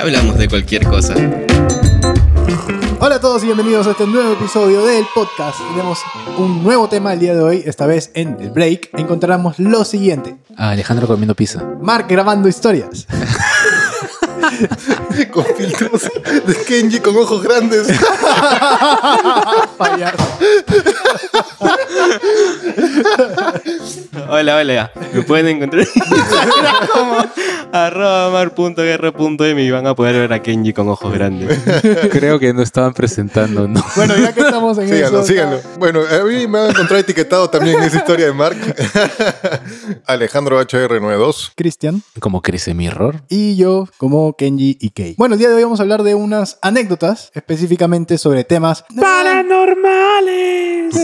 hablamos de cualquier cosa. Hola a todos y bienvenidos a este nuevo episodio del podcast. Tenemos un nuevo tema el día de hoy. Esta vez en el break encontramos lo siguiente. Ah, Alejandro comiendo pizza. Mark grabando historias. con filtros de Kenji con ojos grandes. Payaso. Hola, hola. Me pueden encontrar como arroba mar.guerra.m y van a poder ver a Kenji con ojos grandes. Creo que no estaban presentando, ¿no? Bueno, ya que estamos en síganlo, eso. síganlo. Bueno, a mí me han encontrado etiquetado también en esa historia de Mark. Alejandro HR92. Cristian Como crece Mirror. y yo como Kenji y Kei. Bueno, el día de hoy vamos a hablar de unas anécdotas específicamente sobre temas ¡Paranormales!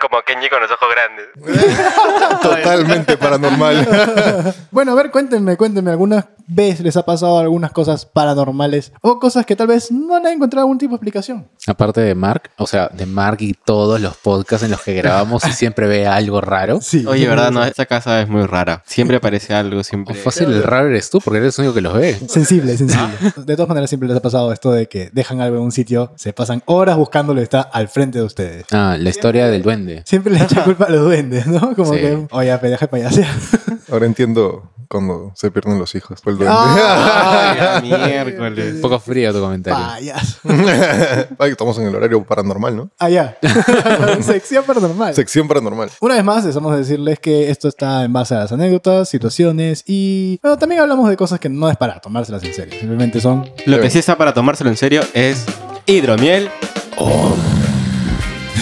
Como Kenji con los ojos grandes. Totalmente paranormal. Bueno, a ver, cuéntenme, cuéntenme. ¿Alguna vez les ha pasado algunas cosas paranormales o cosas que tal vez no han encontrado algún tipo de explicación? Aparte de Mark, o sea, de Mark y todos los podcasts en los que grabamos y siempre ve algo raro. Sí. Oye, ¿verdad? No, esta casa es muy rara. Siempre aparece algo, siempre. Fácil, el raro eres tú, porque eres el único que los ve. Sensible, sensible. De todas maneras, siempre les ha pasado esto de que dejan algo en un sitio, se pasan horas buscándolo y está al frente de ustedes. Ah, la historia del duende. Siempre le echan culpa a los duendes, ¿no? Como Sí. que, oye, pedaje payasear. Ahora entiendo cuando se pierden los hijos. Por el duende. Ay, miércoles. Un poco frío tu comentario. Payaso. Ay, estamos en el horario paranormal, ¿no? Allá. Sección paranormal. Sección paranormal. Una vez más, estamos a decirles que esto está en base a las anécdotas, situaciones y. Bueno, también hablamos de cosas que no es para tomárselas en serio. Simplemente son. Lo que sí está para tomárselo en serio es hidromiel.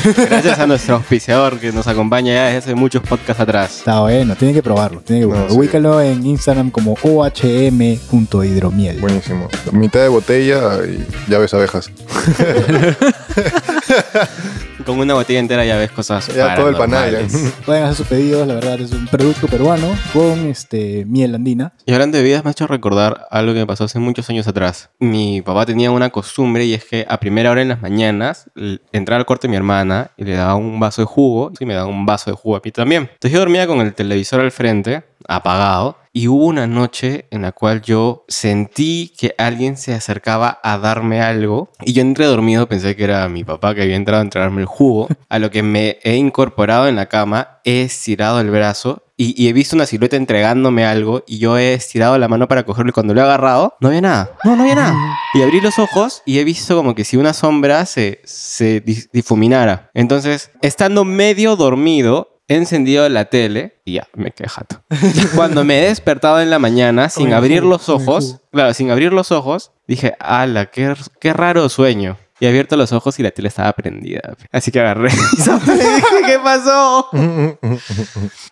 Gracias a nuestro auspiciador que nos acompaña ya desde hace muchos podcasts atrás. Está bueno, tienen que probarlo. Tienen que No, probarlo. sí. Ubícalo en Instagram como ohm.hidromiel. Buenísimo. Mitad de botella y llaves abejas. Con una botella entera ya ves cosas Ya todo el panal. Pueden hacer sus pedidos, la verdad es un producto peruano con este miel andina. Y hablando de bebidas, me ha hecho recordar algo que me pasó hace muchos años atrás. Mi papá tenía una costumbre y es que a primera hora en las mañanas entraba al cuarto de mi hermana y le daba un vaso de jugo y me daba un vaso de jugo a mí también. Entonces yo dormía con el televisor al frente, apagado, y hubo una noche en la cual yo sentí que alguien se acercaba a darme algo y yo entré dormido, pensé que era mi papá que había entrado a entregarme el jugo, a lo que me he incorporado en la cama, he estirado el brazo y, y he visto una silueta entregándome algo y yo he estirado la mano para cogerlo y cuando lo he agarrado, no había nada. No, no había nada. Y abrí los ojos y he visto como que si una sombra se, se difuminara. Entonces, estando medio dormido, he encendido la tele y ya, me quedé jato. Cuando me he despertado en la mañana sin abrir los ojos, claro, sin abrir los ojos, dije, ala, qué, qué raro sueño. Y he abierto los ojos y la tele estaba prendida. Así que agarré y dije, ¿qué pasó?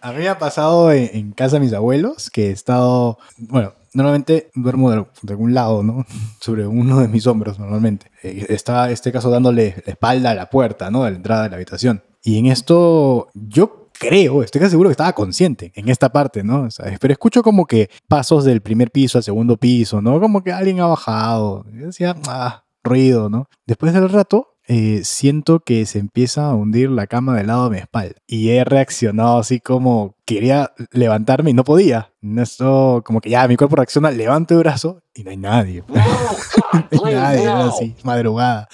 A mí me ha pasado en, en casa de mis abuelos que he estado, bueno, normalmente duermo de, de algún lado, ¿no? Sobre uno de mis hombros normalmente. Eh, Estaba, este caso, dándole la espalda a la puerta, ¿no? De la entrada de la habitación. Y en esto yo creo, estoy casi seguro que estaba consciente en esta parte, ¿no? Sea, pero escucho como que pasos del primer piso al segundo piso, ¿no? Como que alguien ha bajado. Y decía, ah, ruido, ¿no? Después del rato, eh, siento que se empieza a hundir la cama del lado de mi espalda. Y he reaccionado así como quería levantarme y no podía. Esto, como que ya mi cuerpo reacciona, levanto el brazo y no hay nadie. no hay nadie, era así, madrugada.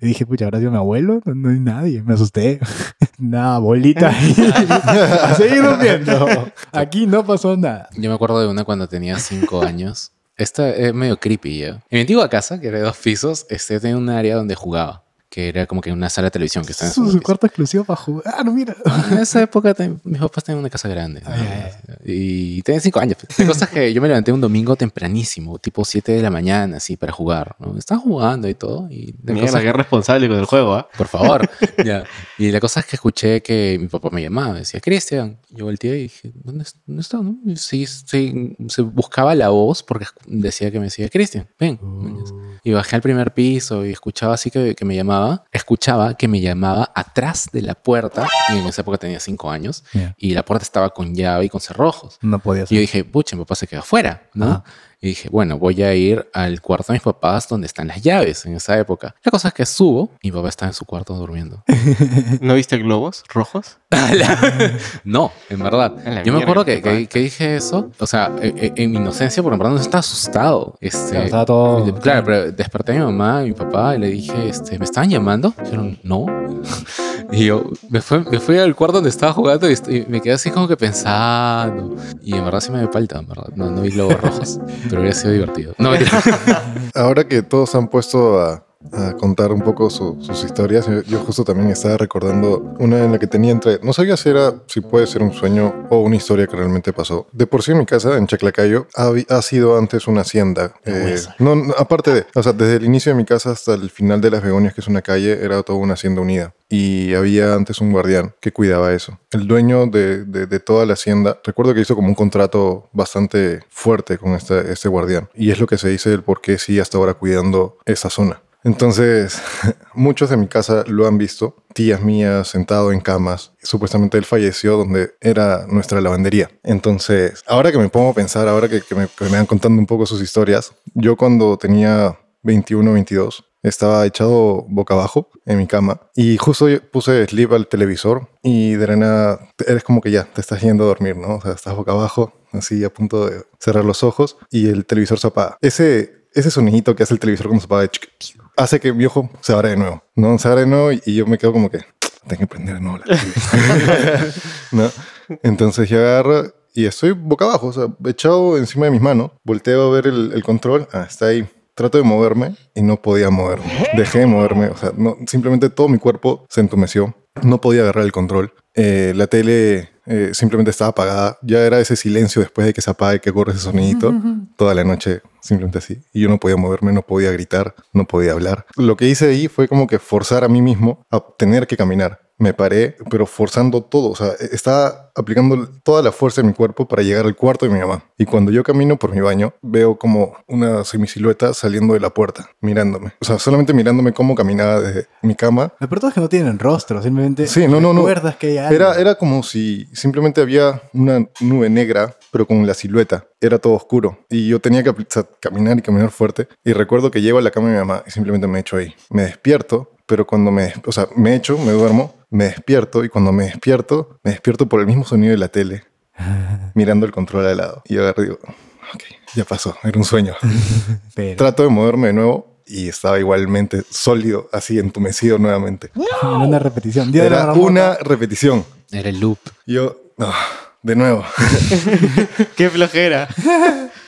Y dije, pucha, ¿habrá sido mi abuelo? No hay nadie, me asusté. nada, bolita. a seguir durmiendo. Aquí no pasó nada. Yo me acuerdo de una cuando tenía cinco años. Esta es medio creepy ya. En mi antigua casa, que era de dos pisos, este tenía un área donde jugaba. Que era como que una sala de televisión que está en Su, su cuarto exclusivo para jugar. Ah, no, mira. En esa época ten- mis papás tenían una casa grande. ¿no? Ay, Y tenía cinco años. La cosa es que yo me levanté un domingo tempranísimo, tipo 7 de la mañana, así, para jugar. ¿no? Estaba jugando y todo. Y la cosa- qué responsable con el juego, ¿ah? por favor. Ya. Y la cosa es que escuché que mi papá me llamaba. Decía, Cristian. Yo volteé y dije, ¿dónde, es- dónde está? no? Sí, sí, se buscaba la voz porque decía que me decía, Cristian, ven. Y bajé al primer piso y escuchaba así que, que me llamaba. Escuchaba que me llamaba atrás de la puerta. Y en esa época tenía cinco años. Ya. Y la puerta estaba con llave y con cerrojos. No podía Y yo ser. dije, pucha, mi papá se quedó afuera, ¿no? Y dije, bueno, voy a ir al cuarto de mis papás donde están las llaves en esa época. La cosa es que subo y mi papá está en su cuarto durmiendo. ¿No viste globos rojos? no, en verdad. A Yo me acuerdo que, que- que dije eso, o sea, en, en- en mi inocencia, en verdad no estaba asustado. Este, Claro, estaba todo- Claro, pero desperté a mi mamá y mi papá y le dije, este, ¿me estaban llamando? Dijeron, no. Y yo me fui, me fui al cuarto donde estaba jugando y, y me quedé así como que pensando. Y en verdad sí me dio falta, en verdad. No, no vi globos rojos, pero hubiera sido divertido. No. Ahora que todos han puesto a, a contar un poco su- sus historias, yo, yo justo también estaba recordando una en la que tenía entre... No sabía si era, si puede ser un sueño o una historia que realmente pasó. De por sí mi casa, en Chaclacayo, ha, ha sido antes una hacienda. Eh, no, no, aparte de, o sea, desde el inicio de mi casa hasta el final de Las Begonias, que es una calle, era toda una hacienda unida. Y había antes un guardián que cuidaba eso. El dueño de, de- de toda la hacienda, recuerdo que hizo como un contrato bastante fuerte con este, este guardián. Y es lo que se dice del por qué sigue hasta ahora cuidando esa zona. Entonces, muchos de mi casa lo han visto, tías mías sentado en camas. Supuestamente él falleció donde era nuestra lavandería. Entonces, ahora que me pongo a pensar, ahora que, me, me van contando un poco sus historias, yo cuando tenía 21, 22, estaba echado boca abajo en mi cama y justo puse sleep al televisor y de la eres como que ya te estás yendo a dormir, ¿no? O sea, estás boca abajo, así a punto de cerrar los ojos y el televisor se. Ese, ese sonidito que hace el televisor cuando se apaga hace que mi ojo se abra de nuevo, ¿no? Se abre de nuevo y, yo me quedo como que tengo que prender de nuevo la tele". ¿no? Entonces yo agarro y estoy boca abajo, o sea, echado encima de mis manos, volteo a ver el, el control, ah, está ahí. Trato de moverme y no podía moverme. Dejé de moverme, o sea, no, simplemente todo mi cuerpo se entumeció. No podía agarrar el control. Eh, la tele eh, simplemente estaba apagada. Ya era ese silencio después de que se apague, que corre ese sonidito. Toda la noche, simplemente así. Y yo no podía moverme, no podía gritar, no podía hablar. Lo que hice ahí fue como que forzar a mí mismo a tener que caminar. Me paré, pero forzando todo. O sea, estaba aplicando toda la fuerza de mi cuerpo para llegar al cuarto de mi mamá. Y cuando yo camino por mi baño, veo como una semisilueta saliendo de la puerta, mirándome. O sea, solamente mirándome cómo caminaba desde mi cama Lo peor es que no tienen rostro, simplemente Sí, no, no, no. que hay algo. Era, era como si simplemente había una nube negra, pero con la silueta. Era todo oscuro. Y yo tenía que o sea, caminar y caminar fuerte. Y recuerdo que llego a la cama de mi mamá y simplemente me echo ahí. Me despierto, pero cuando me... O sea, me echo, me duermo, me despierto. Y cuando me despierto, me despierto por el mismo sonido de la tele, mirando el control al lado. Y yo agarro y digo, ok, ya pasó, era un sueño. Pero Trato de moverme de nuevo y estaba igualmente sólido, así entumecido nuevamente. era una repetición. Día Era una repetición. Era el loop. Yo, ah, de nuevo, ¡Qué flojera!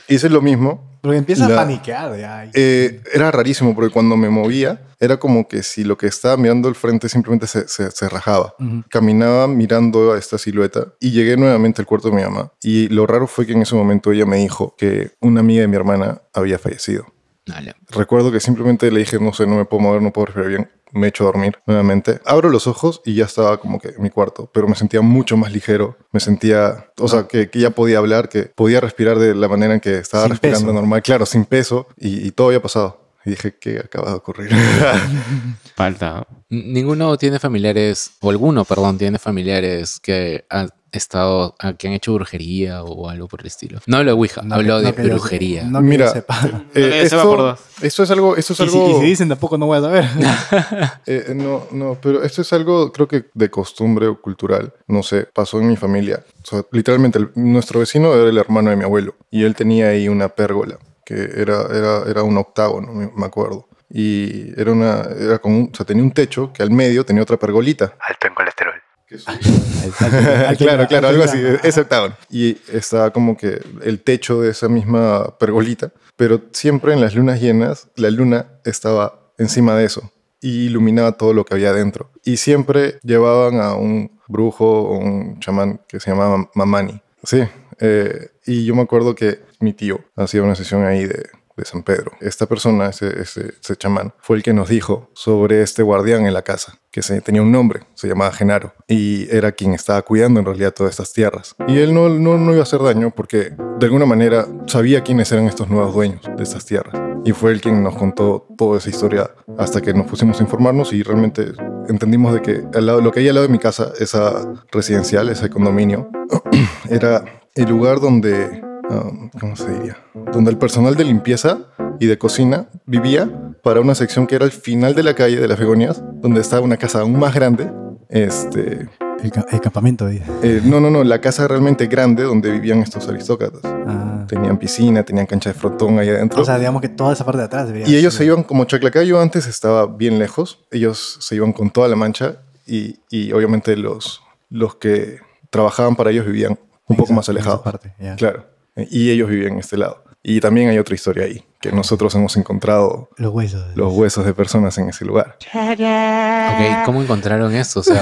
hice lo mismo. Porque empieza La- a paniquear ya. Eh, era rarísimo porque cuando me movía era como que si lo que estaba mirando al frente simplemente se, se- se rajaba. Caminaba mirando a esta silueta y llegué nuevamente al cuarto de mi mamá. Y lo raro fue que en ese momento ella me dijo que una amiga de mi hermana había fallecido. Dale. Recuerdo que simplemente le dije, no sé, no me puedo mover, no puedo respirar bien. Me echo a dormir nuevamente. Abro los ojos y ya estaba como que en mi cuarto, pero me sentía mucho más ligero. Me sentía, o sea, que, que ya podía hablar, que podía respirar de la manera en que estaba Sin respirando peso. normal, claro, sin peso, y, y todo había pasado. Y dije, ¿qué acaba de ocurrir? Falta. Ninguno tiene familiares, o alguno, perdón, tiene familiares que han estado, que han hecho brujería o algo por el estilo. No hablo de Ouija, No hablo que- de yo- brujería. no Mira, sepa. Eh, que sepa por esto, esto es algo, esto es Y si, algo, y si dicen tampoco no voy a saber. eh, no, no, pero esto es algo, creo que de costumbre o cultural, no sé, pasó en mi familia. O sea, literalmente, el- nuestro vecino era el hermano de mi abuelo y él tenía ahí una pérgola que era, era, era un octágono, me acuerdo. Y era una, era como, un- o sea, tenía un techo que al medio tenía otra pergolita. Alto en colesterol. claro, claro, algo así, ese octágono. Y estaba como que el techo de esa misma pergolita, pero siempre en las lunas llenas, la luna estaba encima de eso y iluminaba todo lo que había dentro. Y siempre llevaban a un brujo o un chamán que se llamaba Mamani. Sí, eh, y yo me acuerdo que mi tío hacía una sesión ahí de, de San Pedro. Esta persona, ese, ese, ese chamán, fue el que nos dijo sobre este guardián en la casa, que se, tenía un nombre, se llamaba Genaro, y era quien estaba cuidando en realidad todas estas tierras. Y él no, no, no iba a hacer daño porque de alguna manera sabía quiénes eran estos nuevos dueños de estas tierras. Y fue él quien nos contó toda esa historia hasta que nos pusimos a informarnos y realmente entendimos de que al lado, lo que hay al lado de mi casa, esa residencial, ese condominio, era el lugar donde um, ¿cómo se diría? Donde el personal de limpieza y de cocina vivía para una sección que era al final de la calle de las Begonias, donde estaba una casa aún más grande. Este, El, ca- el campamento. eh, no, no, no, la casa realmente grande donde vivían estos aristócratas. Ah. Tenían piscina, tenían cancha de frontón ahí adentro. O sea, digamos que toda esa parte de atrás y ellos ser- se iban, como Chaclacayo antes estaba bien lejos, ellos se iban con toda la mancha y, y obviamente los, los que trabajaban para ellos vivían un poco más parte, ya. Claro. Eh, Y ellos vivían en este lado. Y también hay otra historia ahí, que nosotros hemos encontrado Los huesos. los huesos de personas en ese lugar. Ok, ¿cómo encontraron esto? O sea,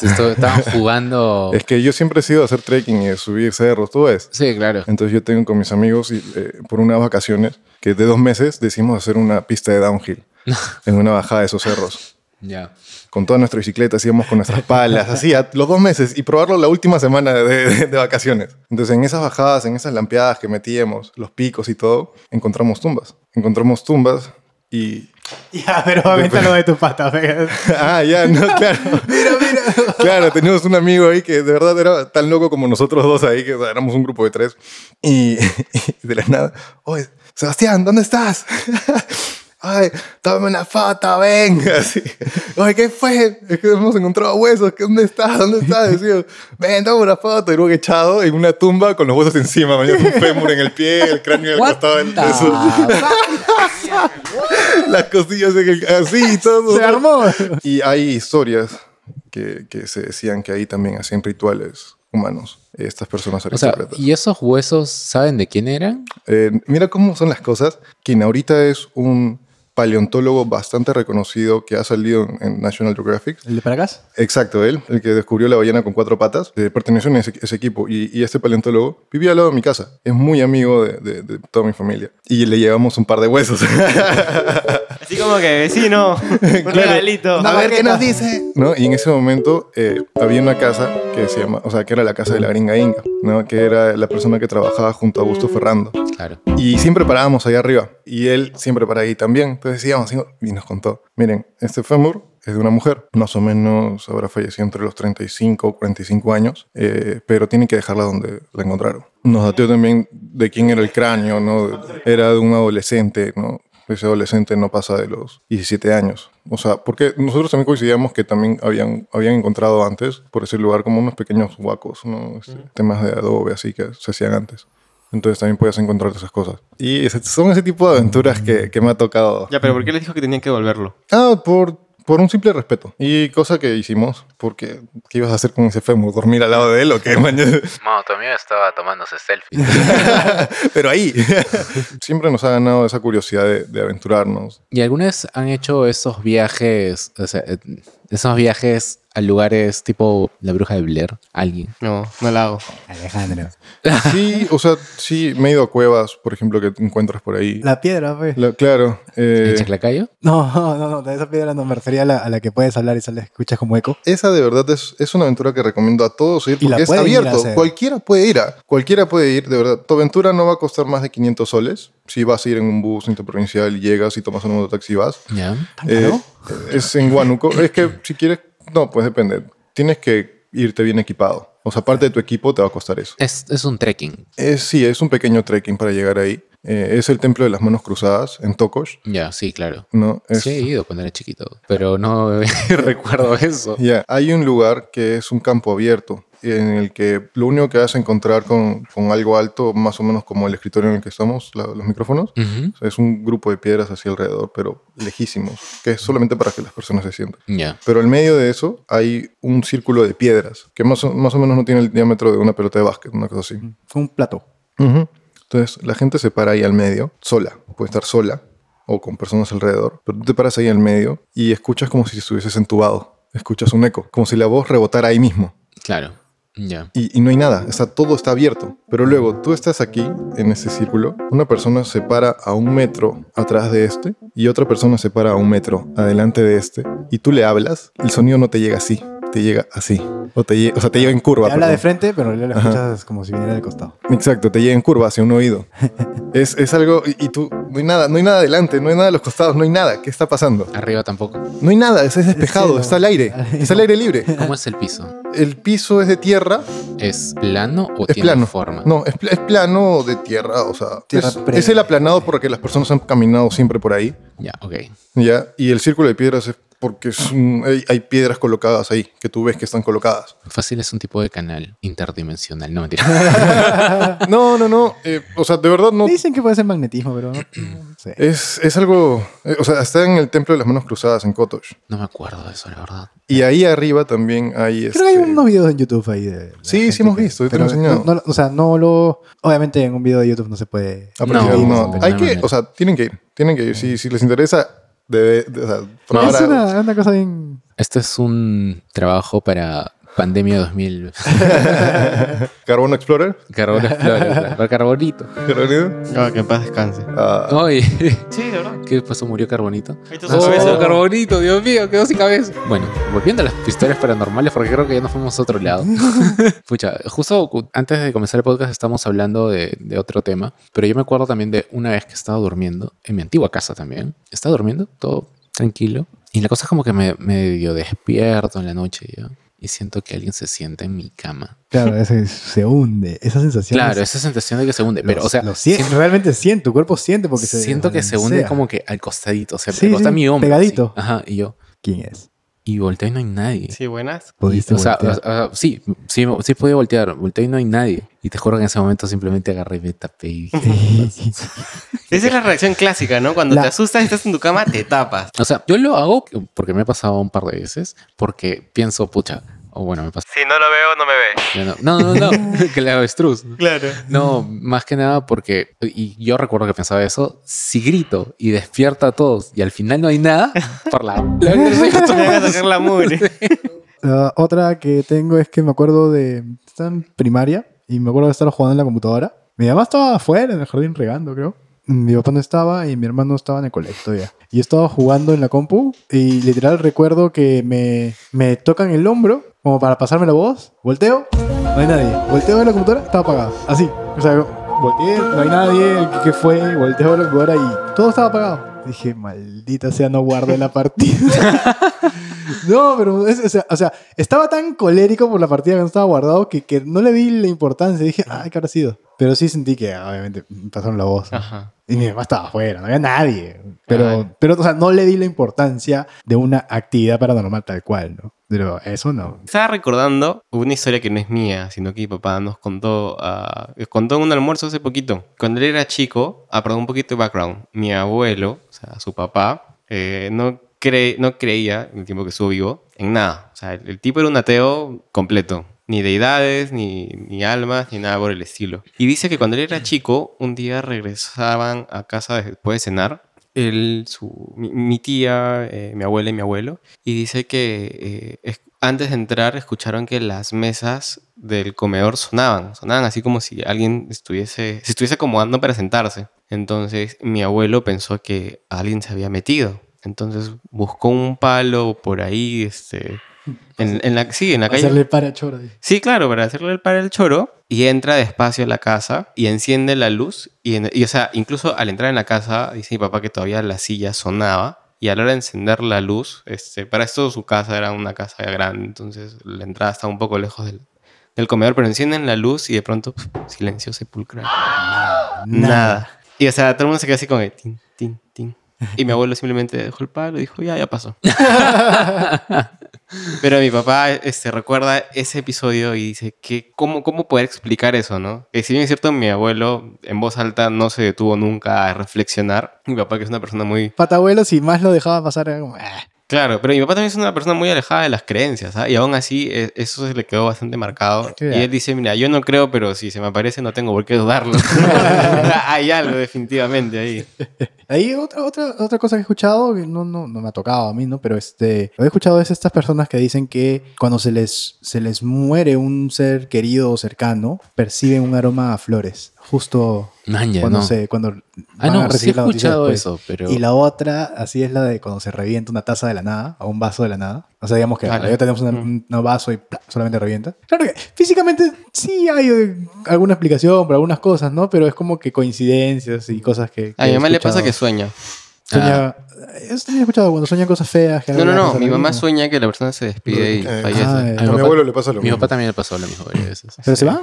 esto- estaban jugando. Es que yo siempre he sido de hacer trekking y de subir cerros, tú ves. Sí, claro. Entonces yo tengo con mis amigos y, eh, por unas vacaciones que de dos meses decidimos hacer una pista de downhill en una bajada de esos cerros. Ya. Con todas nuestras bicicletas íbamos con nuestras palas, así, a los dos meses y probarlo la última semana de, de- de vacaciones. Entonces en esas bajadas, en esas lampeadas que metíamos, los picos y todo, encontramos tumbas. Encontramos tumbas y... Ya, pero avéntalo de tu pata. ah, ya, no, claro. mira, mira. Claro, teníamos un amigo ahí que de verdad era tan loco como nosotros dos ahí, que o sea, éramos un grupo de tres. Y, y de la nada, oye, Sebastián, ¿dónde estás? Ay, tómame una foto, ven. Así. Oye, ¿qué fue? Es que hemos encontrado huesos. ¿Qué- ¿Dónde estás? ¿Dónde estás? Decía, ven, toma una foto. Y luego echado en una tumba con los huesos encima. mañana un fémur en el pie, el cráneo What costado del the eso. Las costillas en el, así y todo. Se armó. Y hay historias que, que se decían que ahí también hacían rituales humanos. Estas personas O sea. ¿y esos huesos saben de quién eran? Eh, mira cómo son las cosas. Quien ahorita es un paleontólogo bastante reconocido que ha salido en, National Geographic. ¿El de para acá? Exacto, él, el que descubrió la ballena con cuatro patas, eh, perteneció a ese, ese equipo. Y, y este paleontólogo vivía al lado de mi casa. Es muy amigo de, de- de toda mi familia. Y le llevamos un par de huesos. Así como que vecino, un regalito. A ver qué nos dice. ¿No? Y en ese momento eh, había una casa que se llama, o sea, que era la casa de la gringa Inga, ¿no? Que era la persona que trabajaba junto a Augusto Ferrando. Claro. Y siempre parábamos ahí arriba. Y él siempre para ahí también. Entonces íbamos y nos contó, miren, este fémur es de una mujer. Más o menos habrá fallecido entre los 35 o 45 años. eh, pero tienen que dejarla donde la encontraron. Nos dateó también de quién era el cráneo, ¿no? Era de un adolescente, ¿no? Ese adolescente no pasa de los 17 años. O sea, porque nosotros también coincidíamos que también habían, habían encontrado antes por ese lugar como unos pequeños huacos, ¿no? Este, Temas de adobe así que se hacían antes. Entonces también podías encontrar esas cosas. Y ese- son ese tipo de aventuras que, que me ha tocado. Ya, pero ¿por qué les dijo que tenían que devolverlo? Ah, por, por un simple respeto. Y cosa que hicimos, porque ¿qué ibas a hacer con ese fémur? ¿Dormir al lado de él o qué? mañana? No, tu amigo estaba tomándose selfies. Pero ahí. Siempre nos ha ganado esa curiosidad de, de aventurarnos. ¿Y alguna vez han hecho esos viajes, o sea, eh, esos viajes a lugares tipo la bruja de Blair? ¿Alguien? No, no la hago. Alejandro. Sí, o sea, sí, me he ido a cuevas, por ejemplo, que encuentras por ahí. La piedra, pues. La- claro. eh, ¿En Chaclacayo? No, no, no, de esa piedra no me refería a la, a la que puedes hablar y sale, escuchas como eco. esa de verdad es, es una aventura que recomiendo a todos ir Y la porque es pueden ir a abierto. Cualquiera puede ir a. Cualquiera puede ir, de verdad. Tu aventura no va a costar más de 500 soles. Si vas a ir en un bus interprovincial y llegas y tomas un mototaxi y vas. Ya. ¿Tan Eh, es en Huánuco. es que si quieres, no, pues depende. Tienes que irte bien equipado. O sea, aparte de tu equipo te va a costar eso. Es, es un trekking. Es, sí, es un pequeño trekking para llegar ahí. Eh, es el Templo de las Manos Cruzadas en Tokosh. Ya, sí, claro. ¿no? Es- Sí, he ido cuando era chiquito, pero no recuerdo eso. Ya, hay un lugar que es un campo abierto en el que lo único que vas a encontrar con, con algo alto, más o menos como el escritorio en el que estamos, la- los micrófonos, o sea, es un grupo de piedras hacia alrededor, pero lejísimos, que es solamente para que las personas se sienten. Ya. Pero en medio de eso hay un círculo de piedras que más o, más o menos no tiene el diámetro de una pelota de básquet, una cosa así. Fue un plato. Ujú. Entonces la gente se para ahí al medio, sola, puede estar sola o con personas alrededor, pero tú te paras ahí al medio y escuchas como si estuvieses entubado, escuchas un eco, como si la voz rebotara ahí mismo. Claro. Ya. Y, y no hay nada, está, todo está abierto. Pero luego tú estás aquí, en ese círculo, una persona se para a un metro atrás de este y otra persona se para a un metro adelante de este y tú le hablas, el sonido no te llega así, te llega así. O, te, lle- o sea, te llega en curva. Te habla de frente, pero en realidad lo Ajá. escuchas como si viniera del costado. Exacto, te llega en curva hacia un oído. es, es algo, y, y tú, no hay nada, no hay nada adelante, no hay nada a los costados, no hay nada. ¿Qué está pasando? Arriba tampoco. No hay nada, es, es despejado, está al aire, está al aire libre. ¿Cómo es el piso? El piso es de tierra, ¿Es plano o es tiene plano. forma? No, es, pla- es plano de tierra, o sea, Tierra es, pre- es el aplanado porque las personas han caminado siempre por ahí, Ya, ok. ¿ya? Y el círculo de piedras es porque es un- hay, hay piedras colocadas ahí, que tú ves que están colocadas. Fácil es un tipo de canal interdimensional. No, mentira. No, no, no, eh, o sea, de verdad no... Dicen que puede ser magnetismo, pero no, sé. Es, es algo, eh, o sea, está en el Templo de las Manos Cruzadas en Kotosh. No me acuerdo de eso, la verdad. Y ahí arriba también hay... Creo que hay este- unos videos en YouTube ahí de. de Sí, sí hemos que- visto, yo te pero lo he enseñado. no- no- o sea, no lo. Obviamente en un video de YouTube no se puede. apreciar, No, no, hay que, o sea, tienen que ir, tienen que ir. Si, si les interesa, debe, de- o sea, es una, una cosa bien. Este es un trabajo para Pandemia 2000. Carbono Explorer. Carbono Explorer, para Carbonito. Carbonito. Ah, que en paz descanse. Ah, Ay, Sí, de verdad. ¿qué pasó? ¿Murió Carbonito? Oh, cabeza. Carbonito, Dios mío, quedó sin cabeza. Bueno, volviendo a las historias paranormales, porque creo que ya nos fuimos a otro lado. Pucha, justo antes de comenzar el podcast estamos hablando de, de otro tema, pero yo me acuerdo también de una vez que estaba durmiendo, en mi antigua casa también. Estaba durmiendo, todo tranquilo. Y la cosa es como que me medio despierto en la noche ya. Y siento que alguien se sienta en mi cama. Claro, ese se hunde. Esa sensación. Claro, es- esa sensación de que se hunde. Pero, o sea, lo siente, siento- realmente siente, tu cuerpo siente porque se. siento que se hunde como que al costadito. O sea, Sí, al costado sí, de mi hombro. pegadito. así. Ajá, y yo. ¿Quién es? Y volteo y no hay nadie. Sí, buenas. Pudiste o sea, voltear. o sea, sí, sí, sí podía voltear, volteé y no hay nadie. Y te juro que en ese momento simplemente agarré y me tapé y Esa es la reacción clásica, ¿no? Cuando La- te asustas y estás en tu cama, te tapas. O sea, yo lo hago porque me ha pasado un par de veces, porque pienso, pucha, o bueno, me pasa. Si no lo veo, no me ve. No, no, no, no, que le avestruz. Claro. No, más que nada porque, y yo recuerdo que pensaba eso, si grito y despierto a todos y al final no hay nada, por la... la- la mugre. Otra que tengo es que me acuerdo de. Estaba en primaria y me acuerdo de estar jugando en la computadora. Mi mamá estaba afuera en el jardín regando, creo. Mi papá no estaba y mi hermano estaba en el colegio todavía. Y yo estaba jugando en la compu y literal recuerdo que me, me tocan el hombro como para pasarme la voz. Volteo, no hay nadie. Volteo a la computadora, estaba apagado. Así. O sea, volteé, no hay nadie. ¿Qué, fue? Volteo a la computadora y todo estaba apagado. Dije, maldita sea, no guardé la partida. No, pero es- o, sea, o sea, estaba tan colérico por la partida que no estaba guardado que, que no le di la importancia. Dije, ay, ¿qué habrá sido? Pero sí sentí que, obviamente, me pasaron la voz. Ajá. Y mi mamá estaba afuera, no había nadie. Pero, Ay. pero, o sea, no le di la importancia de una actividad paranormal tal cual, ¿no? Pero eso no. Estaba recordando una historia que no es mía, sino que mi papá nos contó, ah, contó en un almuerzo hace poquito. Cuando él era chico, ah, perdón, un poquito de background. Mi abuelo, o sea, su papá, eh, no, no creía, en el tiempo que estuvo vivo, en nada. O sea, el, tipo era un ateo completo. Ni deidades, ni, ni almas, ni nada por el estilo. Y dice que cuando él era chico, un día regresaban a casa después de cenar él, su, mi, tía, eh, mi abuela y mi abuelo, y dice que eh, es- antes de entrar escucharon que las mesas del comedor sonaban, sonaban así como si alguien estuviese, se estuviese acomodando para sentarse. Entonces mi abuelo pensó que alguien se había metido. Entonces buscó un palo por ahí, este, en, en la, sí, en la calle. Hacerle para choro. dice. Sí, claro, para hacerle el para el choro. Y entra despacio a la casa y enciende la luz. Y, en- y, o sea, incluso al entrar en la casa, dice mi papá que todavía la silla sonaba. Y a la hora de encender la luz, este, para esto su casa era una casa grande, entonces la entrada estaba un poco lejos del, del comedor, pero encienden la luz y de pronto, pf, silencio sepulcral. Nada. Y o sea, todo el mundo se queda así como de tin, tin, tin. Y mi abuelo simplemente dejó el palo y dijo, ya, ya pasó. Pero mi papá este, recuerda ese episodio y dice que cómo, cómo poder explicar eso, ¿no? Que si bien es cierto, mi abuelo en voz alta no se detuvo nunca a reflexionar. Mi papá que es una persona muy... Patabuelo, si más lo dejaba pasar, era como. "Ah". Claro, pero mi papá también es una persona muy alejada de las creencias, ¿ah? Y aún así eh, eso se le quedó bastante marcado. Y él dice, mira, yo no creo, pero si se me aparece no tengo por qué dudarlo. Hay algo definitivamente ahí. Ahí otra, otra, otra cosa que he escuchado, que no, no, no me ha tocado a mí, ¿no? Pero este, lo que he escuchado es estas personas que dicen que cuando se les, se les muere un ser querido o cercano, perciben un aroma a flores. Justo cuando no. se cuando Ah, no, sí he escuchado eso, pero... Y la otra, así es la de cuando se revienta una taza de la nada, o un vaso de la nada. O sea, digamos que ya tenemos una- Mm. un vaso y ¡plá! solamente revienta. Claro que físicamente sí hay eh, alguna explicación por algunas cosas, ¿no? Pero es como que coincidencias y cosas que. que A mi mamá le pasa que sueña. Sueña. Eso también he escuchado cuando sueñan cosas feas. que No, no, no. Mi mamá mismo. sueña que la persona se despide y Eh, fallece. ah, A eh. mi papá- abuelo le pasa lo Mi mismo. papá también le pasó lo mismo varias veces. ¿Pero se van?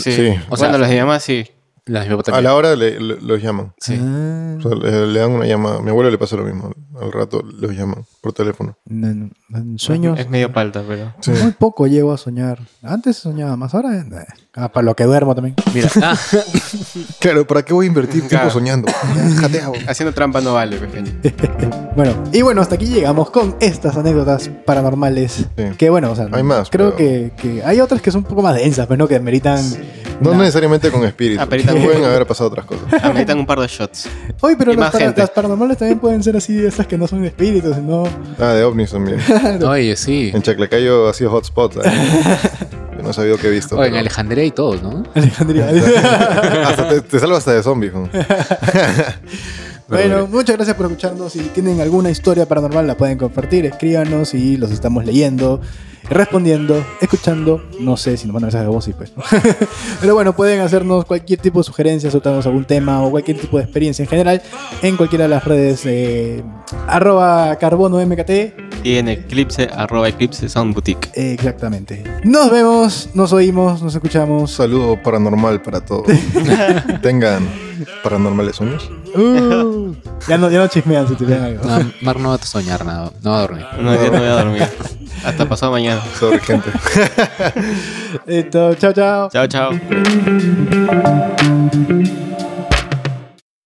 Sí. Sí. O sea- bueno, los mamá sí. La A la hora le, le- los llaman. Sí. Ah, O sea, le, le dan una llamada. A mi abuelo le pasa lo mismo. Al rato los llaman por teléfono. en, en sueños. Es medio palta, pero. Sí. Muy poco llego a soñar. Antes soñaba más, ahora. eh, ah, para lo que duermo también. Mira, ah, Claro, ¿para qué voy a invertir tiempo Claro. soñando? Ya, jateado. Haciendo trampa no vale, pequeño. Bueno, y bueno, hasta aquí llegamos con estas anécdotas paranormales. Sí. Que bueno, o sea, Hay más, creo pero- que, que hay otras que son un poco más densas, pero no que meritan. No una- necesariamente con espíritu. Ah, Pueden haber pasado otras cosas. Ameritan un par de shots. Oye, pero y las, más para- gente. las paranormales también pueden ser así, esas que no son espíritus, sino. Ah, de ovnis también. oye, sí. En Chaclacayo ha sido hotspot. ¿eh? Yo no sabía que he visto. Oye, en pero- Alejandría y todo, ¿no? Alejandría. hasta te, te salva hasta de zombies. ¿no? Bueno, muchas gracias por escucharnos. Si tienen alguna historia paranormal, la pueden compartir. Escríbanos y los estamos leyendo, respondiendo, escuchando. No sé si nos mandan mensajes de voz y pues. ¿no? Pero bueno, pueden hacernos cualquier tipo de sugerencia, soltarnos algún tema o cualquier tipo de experiencia en general en cualquiera de las redes. eh, arroba carbono mkt. Y en Eclipse, arroba Eclipse Sound Boutique. Exactamente. Nos vemos, nos oímos, nos Un escuchamos. saludo paranormal para todos. Tengan paranormales sueños. Uh, ya, no, ya no chismean si tienen algo. No, Mar no va a soñar nada, no va a dormir. No, ya no voy a dormir. Hasta pasado mañana. Sobre gente. Listo, chao, chao. Chao, chao.